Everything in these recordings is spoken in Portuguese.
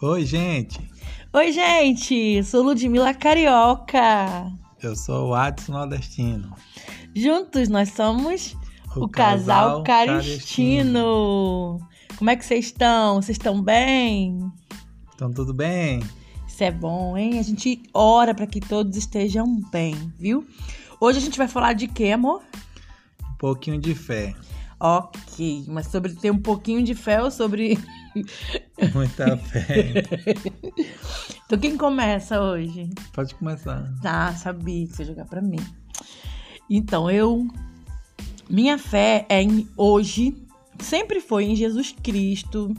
Oi, gente. Oi, gente. Sou Ludmila Carioca. Eu sou o Adson Nordestino. Juntos nós somos O o, casal, casal Caristino. Como é que vocês estão? Vocês estão bem? Então, tudo bem? Isso é bom, hein? A gente ora para que todos estejam bem, viu? Hoje a gente vai falar de quê, amor? Um pouquinho de fé. Ok, mas sobre ter um pouquinho de fé ou sobre. Muita fé. Então quem começa hoje? Pode começar. Ah, sabia que você jogar pra mim. Então, eu. Minha fé é em hoje, sempre foi em Jesus Cristo,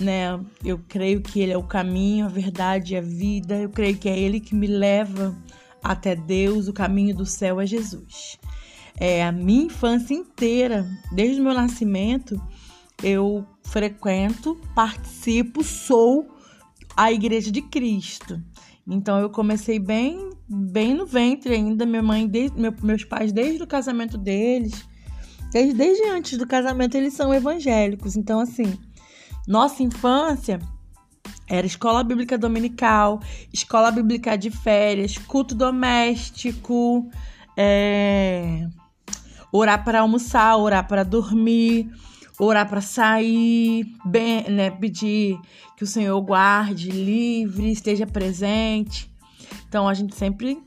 né? Eu creio que Ele é o caminho, a verdade e a vida. Eu creio que é Ele que me leva até Deus. O caminho do céu é Jesus. É, a minha infância inteira, desde o meu nascimento, eu frequento, participo, sou a Igreja de Cristo. Então eu comecei bem, bem no ventre ainda. Minha mãe, desde, meu- meus pais, desde o casamento deles, desde, desde antes do casamento, eles são evangélicos. Então, assim, nossa infância era escola bíblica dominical, escola bíblica de férias, culto doméstico, é, orar para almoçar, orar para dormir, orar para sair, bem, né, pedir que o Senhor guarde, livre, esteja presente. Então a gente sempre,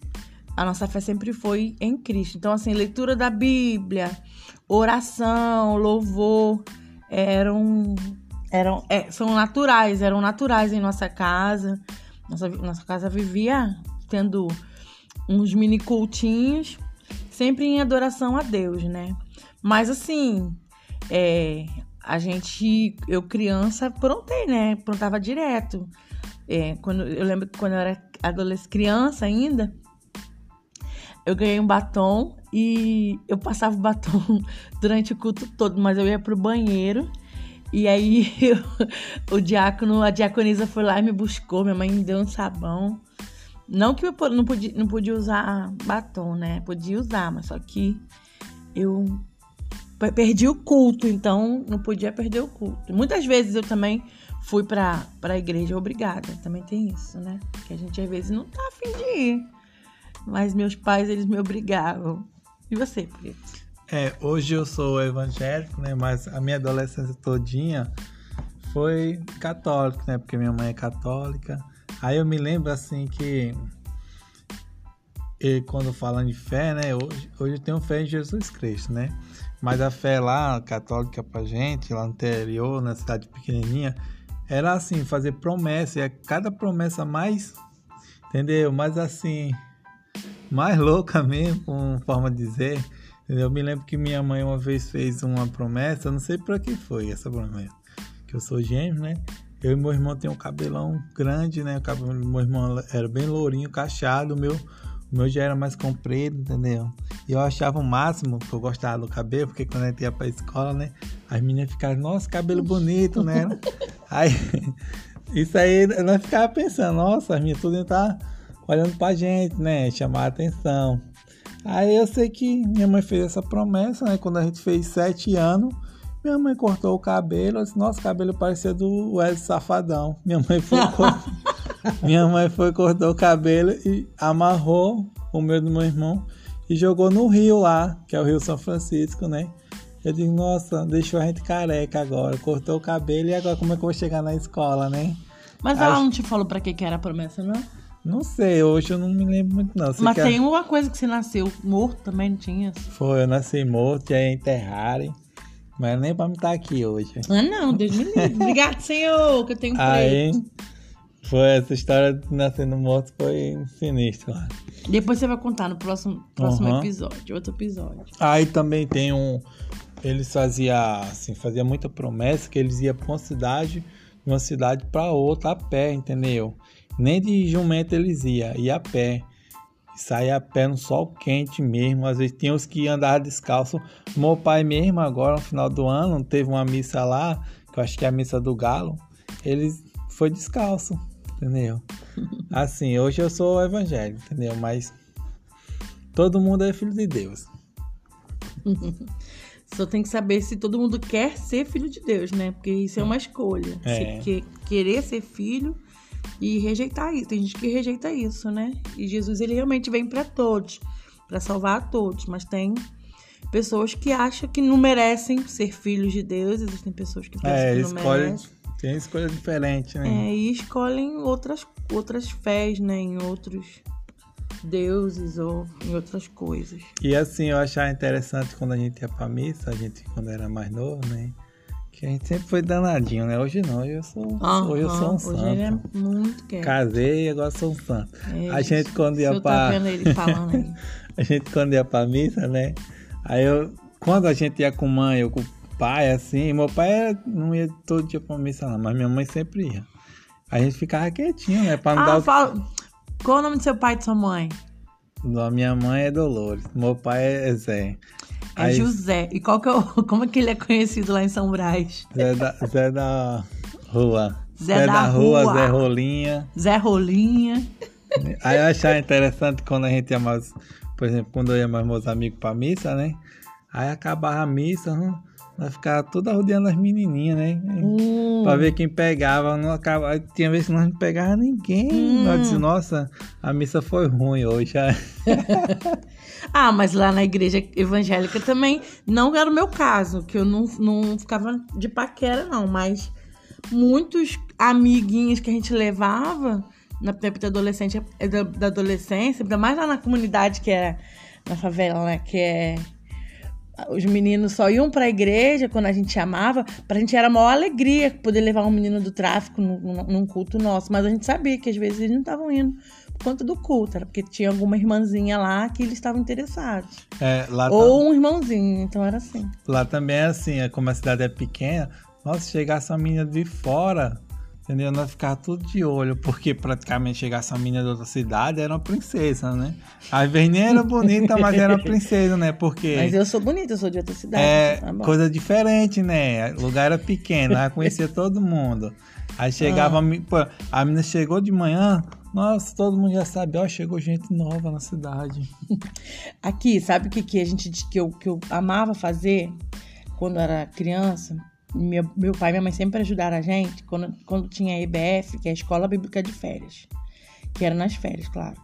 a nossa fé sempre foi em Cristo. Então assim, leitura da Bíblia, oração, louvor, eram, eram, é, são naturais, eram naturais em nossa casa. Nossa, nossa casa vivia tendo uns mini cultinhos, sempre em adoração a Deus, né? Mas assim, é, a gente, eu criança, prontei, né? Prontava direto. É, quando, eu lembro que quando eu era adolescente, criança ainda, eu ganhei um batom e eu passava o batom durante o culto todo, mas eu ia pro banheiro. E aí eu- o diácono, a diaconisa foi lá e me buscou, minha mãe me deu um sabão. Não que eu não podia, não podia usar batom, né? Podia usar, mas só que eu pe- perdi o culto, então não podia perder o culto. Muitas vezes eu também fui pra, pra igreja obrigada, também tem isso, né? Que a gente às vezes não tá afim de ir. Mas meus pais, eles me obrigavam. E você, Pri? É, hoje eu sou evangélico, né? Mas a minha adolescência todinha foi católico, né? Porque minha mãe é católica. Aí eu me lembro assim que e quando falando de fé, né? Hoje, hoje eu tenho fé em Jesus Cristo, né? Mas a fé lá, católica pra gente, lá no interior, na cidade pequenininha, era assim, fazer promessa. E a cada promessa mais, entendeu? Mais assim, mais louca mesmo, com forma de dizer. Entendeu? Eu me lembro que minha mãe uma vez fez uma promessa, não sei pra que foi essa promessa. Que eu sou gêmeo, né? Eu e meu irmão tem um cabelão grande, né? O cabelo meu irmão era bem lourinho, cacheado, o meu, o meu já era mais comprido, entendeu? E eu achava o máximo que eu gostava do cabelo, porque quando a gente ia pra escola, né? As meninas ficavam, nossa, cabelo bonito, né? Aí, isso aí, nós ficava pensando, nossa, as meninas tudo tá olhando pra gente, né? Chamar a atenção. Aí eu sei que minha mãe fez essa promessa, né? Quando a gente fez sete anos, minha mãe cortou o cabelo. Eu disse, Nossa, o cabelo parecia do Wesley Safadão. Minha mãe foi, minha mãe foi cortou o cabelo e amarrou o meu do meu irmão e jogou no rio lá, que é o Rio São Francisco, né? Eu digo, nossa, deixou a gente careca agora, cortou o cabelo e agora como é que eu vou chegar na escola, né? Mas Acho- ela não te falou pra que, que era a promessa, não? Não sei, hoje eu não me lembro muito não. Sei Mas que a- tem uma coisa que você nasceu morto também, não tinha? Foi, eu nasci morto, ia enterrarem. Mas nem pra me estar aqui hoje. Ah, não, Deus me livre. Obrigado, Senhor, que eu tenho Aí, preto. foi essa história de nascendo morto foi sinistro lá. Depois você vai contar no próximo, próximo Aham. episódio, outro episódio. Aí também tem um. Eles faziam assim, fazia muita promessa que eles iam pra uma cidade, de uma cidade pra outra a pé, entendeu? Nem de jumento eles iam, ia a pé. Saía a pé no sol quente mesmo. Às vezes tinha os que andavam descalço. Meu pai mesmo, agora no final do ano, teve uma missa lá, que eu acho que é a missa do galo. Ele foi descalço, entendeu? Assim, hoje eu sou evangélico, entendeu? Mas todo mundo é filho de Deus. Só tem que saber se todo mundo quer ser filho de Deus, né? Porque isso é uma escolha. É. Se que- querer ser filho e rejeitar isso. Tem gente que rejeita isso, né? E Jesus, ele realmente vem para todos, para salvar a todos. Mas tem pessoas que acham que não merecem ser filhos de Deus. Existem pessoas que pensam É, que não escolhe, merecem. tem escolha diferente, né? É, e escolhem outras, outras fés, né? Em outros deuses ou em outras coisas. E assim, eu achava interessante quando a gente ia pra missa, a gente quando era mais novo, né? Que a gente sempre foi danadinho, né? Hoje não, hoje eu sou, hoje eu sou um Aham, santo. Hoje ele é muito quieto. Casei e agora sou um santo. É, a gente quando ia eu pra. tá vendo ele falando aí. A gente quando ia pra missa, né? Aí eu. Quando a gente ia com mãe ou com pai, assim, meu pai não ia todo dia pra missa, não, mas minha mãe sempre ia. A gente ficava quietinho, né? Pra não Ah, dar fala. Qual o nome do seu pai e de sua mãe? A minha mãe é Dolores, meu pai é Zé. É Aí, José. E qual que é o, como é que ele é conhecido lá em São Brás? Zé da, Zé da Rua. Zé da Rua. Zé Rolinha. Zé Rolinha. Aí eu achava interessante quando a gente ia mais, por exemplo, quando eu ia mais meus amigos pra missa, né? Aí acabava a missa, hum, nós ficava tudo rodeando as menininhas, né? Hum. Pra ver quem pegava, não acaba... tinha vezes que nós não pegava ninguém. Hum. Nós disse, nossa, a missa foi ruim hoje. Ah, mas lá na igreja evangélica também não era o meu caso, que eu não, não ficava de paquera, não, mas muitos amiguinhos que a gente levava na tempo da adolescente, da, da adolescência, ainda mais lá na comunidade que era na favela, né? Que é. Os meninos só iam pra igreja quando a gente chamava. Pra gente era a maior alegria poder levar um menino do tráfico num, culto nosso. Mas a gente sabia que às vezes eles não estavam indo por conta do culto. Era porque tinha alguma irmãzinha lá que eles estavam interessados. É, Ou um irmãozinho. Então era assim. lá também é assim, é como a cidade é pequena, nossa, se chegasse uma menina de fora, entendeu? Nós ficava tudo de olho, porque praticamente chegasse uma menina de outra cidade, era uma princesa, né? Às vezes nem era bonita, mas era uma princesa, né? Porque Mas eu sou bonita, eu sou de outra cidade. é tá coisa diferente, né? O lugar era pequeno, ela conhecia todo mundo. Aí chegava, a me- pô, a menina chegou de manhã, nossa, todo mundo já sabe, ó, chegou gente nova na cidade. Aqui, sabe o que, que a gente que eu, que eu amava fazer quando eu era criança? Meu, meu pai e minha mãe sempre ajudaram a gente quando, quando tinha a EBF, que é a Escola Bíblica de Férias, que era nas férias, claro.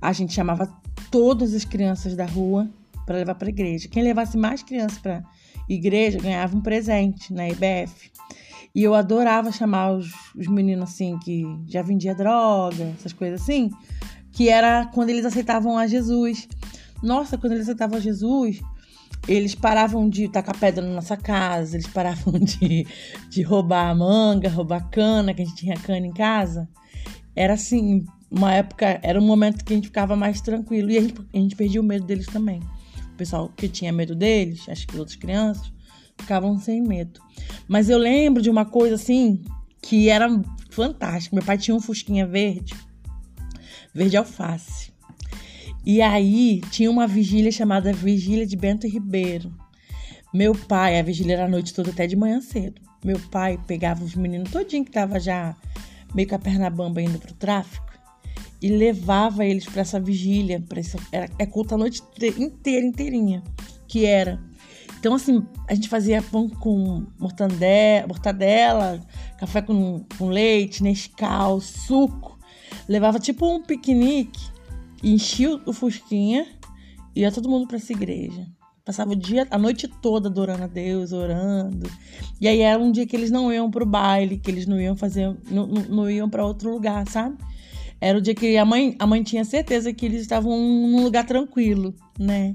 A gente chamava todas as crianças da rua para levar para igreja. Quem levasse mais crianças para igreja ganhava um presente na EBF. E eu adorava chamar os, os meninos assim que já vendia droga, essas coisas assim, que era quando eles aceitavam a Jesus. Nossa, quando eles aceitavam a Jesus, eles paravam de tacar pedra na nossa casa, eles paravam de, de roubar manga, roubar cana, que a gente tinha cana em casa. Era assim, uma época, era um momento que a gente ficava mais tranquilo. E a gente, a gente perdia o medo deles também. O pessoal que tinha medo deles, acho que as outras crianças, ficavam sem medo. Mas eu lembro de uma coisa assim, que era fantástica. Meu pai tinha um fusquinha verde, verde alface. E aí tinha uma vigília chamada Vigília de Bento Ribeiro. Meu pai, a vigília era a noite toda até de manhã cedo. Meu pai pegava os meninos todinho que tava já meio com a perna bamba indo pro tráfico e levava eles para essa vigília, para essa era é culto a noite te- inteira, inteirinha, que era. Então assim, a gente fazia pão com mortandela, mortadela, café com, com leite, Nescau, suco. Levava tipo um piquenique enchia o Fusquinha e ia todo mundo para essa igreja. Passava o dia, a noite toda adorando a Deus, orando. E aí era um dia que eles não iam pro baile, que eles não iam fazer, não, não, iam para outro lugar, sabe? Era o dia que a mãe, a mãe tinha certeza que eles estavam num lugar tranquilo, né?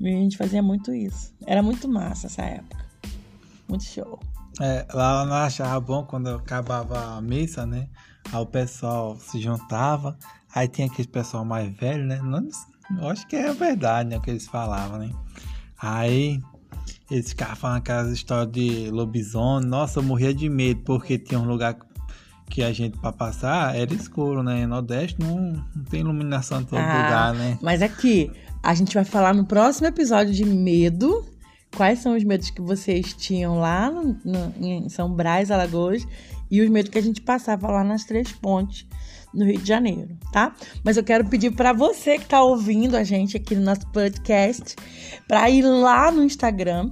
E a gente fazia muito isso. Era muito massa essa época. Muito show. É, lá nós achava bom quando acabava a missa, né? Aí o pessoal se juntava, aí tinha aquele pessoal mais velho, né? Não, eu acho que é verdade, né? O que eles falavam, né? Aí eles ficavam falando aquelas histórias de lobisomem. Nossa, eu morria de medo, porque tinha um lugar que a gente, pra passar, era escuro, né? Nordeste não, não tem iluminação em todo Ah, lugar, né? Mas aqui, a gente vai falar no próximo episódio de medo. Quais são os medos que vocês tinham lá no- no- em São Brás, Alagoas, e os medos que a gente passava lá nas Três Pontes, no Rio de Janeiro, tá? Mas eu quero pedir para você que tá ouvindo a gente aqui no nosso podcast, para ir lá no Instagram,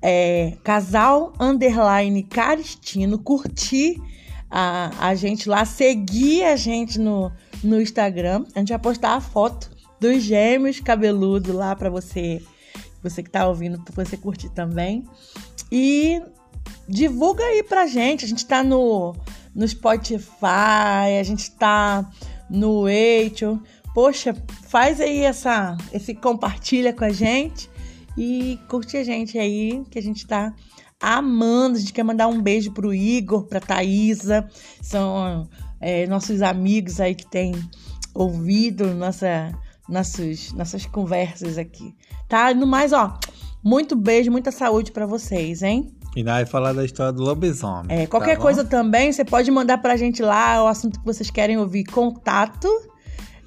é, casal underline Caristino, curtir a, a gente lá, seguir a gente no, no Instagram. A gente vai postar a foto dos gêmeos cabeludo lá para você, você que tá ouvindo, pra você curtir também. E divulga aí pra gente. A gente tá no, no Spotify, a gente tá no Anchor. Poxa, faz aí essa, esse compartilha com a gente e curte a gente aí, que a gente tá amando. A gente quer mandar um beijo pro Igor, pra Thaisa, são é, nossos amigos aí que têm ouvido nossa, nossos, nossas conversas aqui. Tá? No mais, ó, muito beijo, muita saúde para vocês, hein? E vai falar da história do lobisomem. É, qualquer tá coisa também, você pode mandar pra gente lá o assunto que vocês querem ouvir. Contato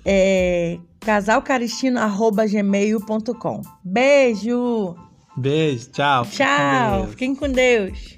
é, casalcaristino.gmail.com. Beijo! Beijo, tchau. Tchau, fiquem com Deus.